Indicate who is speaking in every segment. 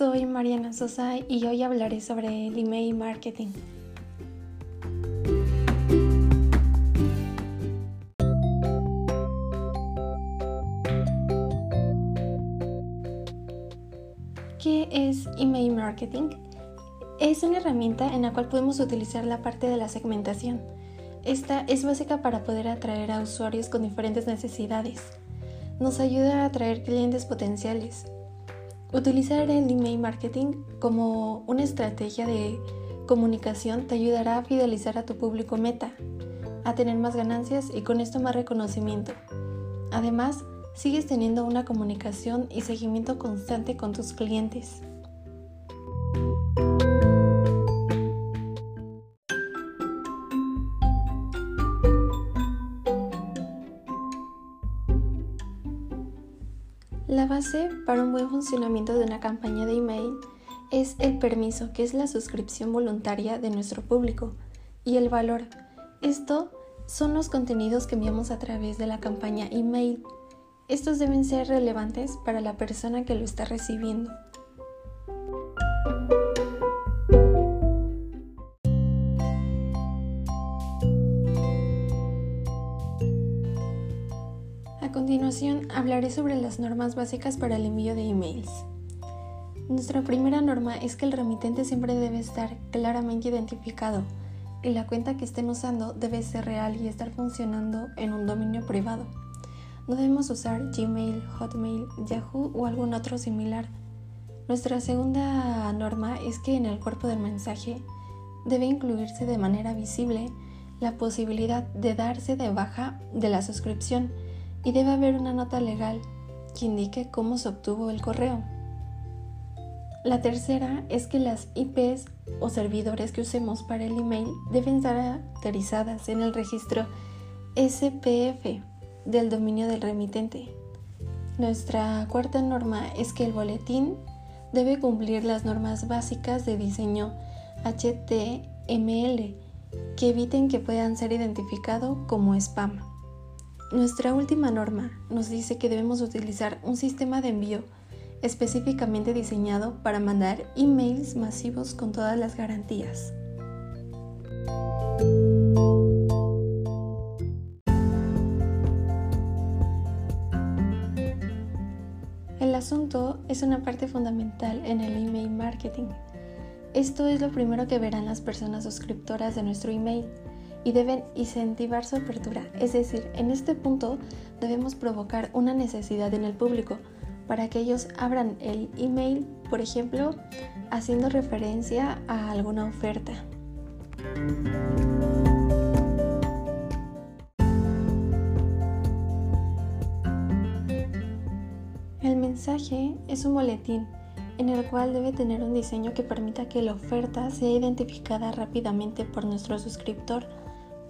Speaker 1: soy Mariana Sosa y hoy hablaré sobre el email marketing. ¿Qué es email marketing? Es una herramienta en la cual podemos utilizar la parte de la segmentación. Esta es básica para poder atraer a usuarios con diferentes necesidades. Nos ayuda a atraer clientes potenciales, Utilizar el email marketing como una estrategia de comunicación te ayudará a fidelizar a tu público meta, a tener más ganancias y con esto más reconocimiento. Además, sigues teniendo una comunicación y seguimiento constante con tus clientes. La base para un buen funcionamiento de una campaña de email es el permiso, que es la suscripción voluntaria de nuestro público, y el valor. Esto son los contenidos que enviamos a través de la campaña email. Estos deben ser relevantes para la persona que lo está recibiendo. Continuación hablaré sobre las normas básicas para el envío de emails. Nuestra primera norma es que el remitente siempre debe estar claramente identificado y la cuenta que estén usando debe ser real y estar funcionando en un dominio privado. No debemos usar Gmail, Hotmail, Yahoo o algún otro similar. Nuestra segunda norma es que en el cuerpo del mensaje debe incluirse de manera visible la posibilidad de darse de baja de la suscripción y debe haber una nota legal que indique cómo se obtuvo el correo. La tercera es que las IPs o servidores que usemos para el email deben estar autorizadas en el registro SPF del dominio del remitente. Nuestra cuarta norma es que el boletín debe cumplir las normas básicas de diseño HTML que eviten que puedan ser identificados como spam. Nuestra última norma nos dice que debemos utilizar un sistema de envío específicamente diseñado para mandar emails masivos con todas las garantías. El asunto es una parte fundamental en el email marketing. Esto es lo primero que verán las personas suscriptoras de nuestro email y deben incentivar su apertura. Es decir, en este punto debemos provocar una necesidad en el público para que ellos abran el email, por ejemplo, haciendo referencia a alguna oferta. El mensaje es un boletín en el cual debe tener un diseño que permita que la oferta sea identificada rápidamente por nuestro suscriptor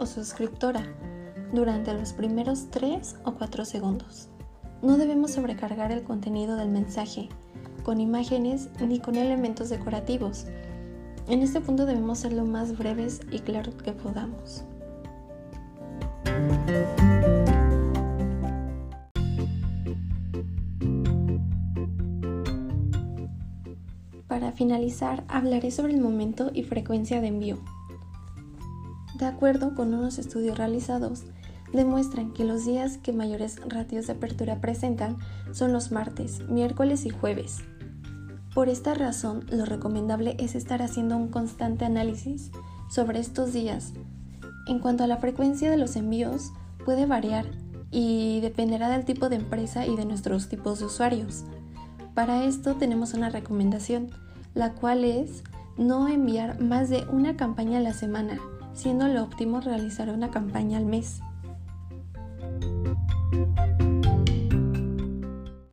Speaker 1: o suscriptora durante los primeros 3 o 4 segundos. No debemos sobrecargar el contenido del mensaje con imágenes ni con elementos decorativos. En este punto debemos ser lo más breves y claros que podamos. Para finalizar, hablaré sobre el momento y frecuencia de envío. De acuerdo con unos estudios realizados, demuestran que los días que mayores ratios de apertura presentan son los martes, miércoles y jueves. Por esta razón, lo recomendable es estar haciendo un constante análisis sobre estos días. En cuanto a la frecuencia de los envíos, puede variar y dependerá del tipo de empresa y de nuestros tipos de usuarios. Para esto tenemos una recomendación, la cual es no enviar más de una campaña a la semana siendo lo óptimo realizar una campaña al mes.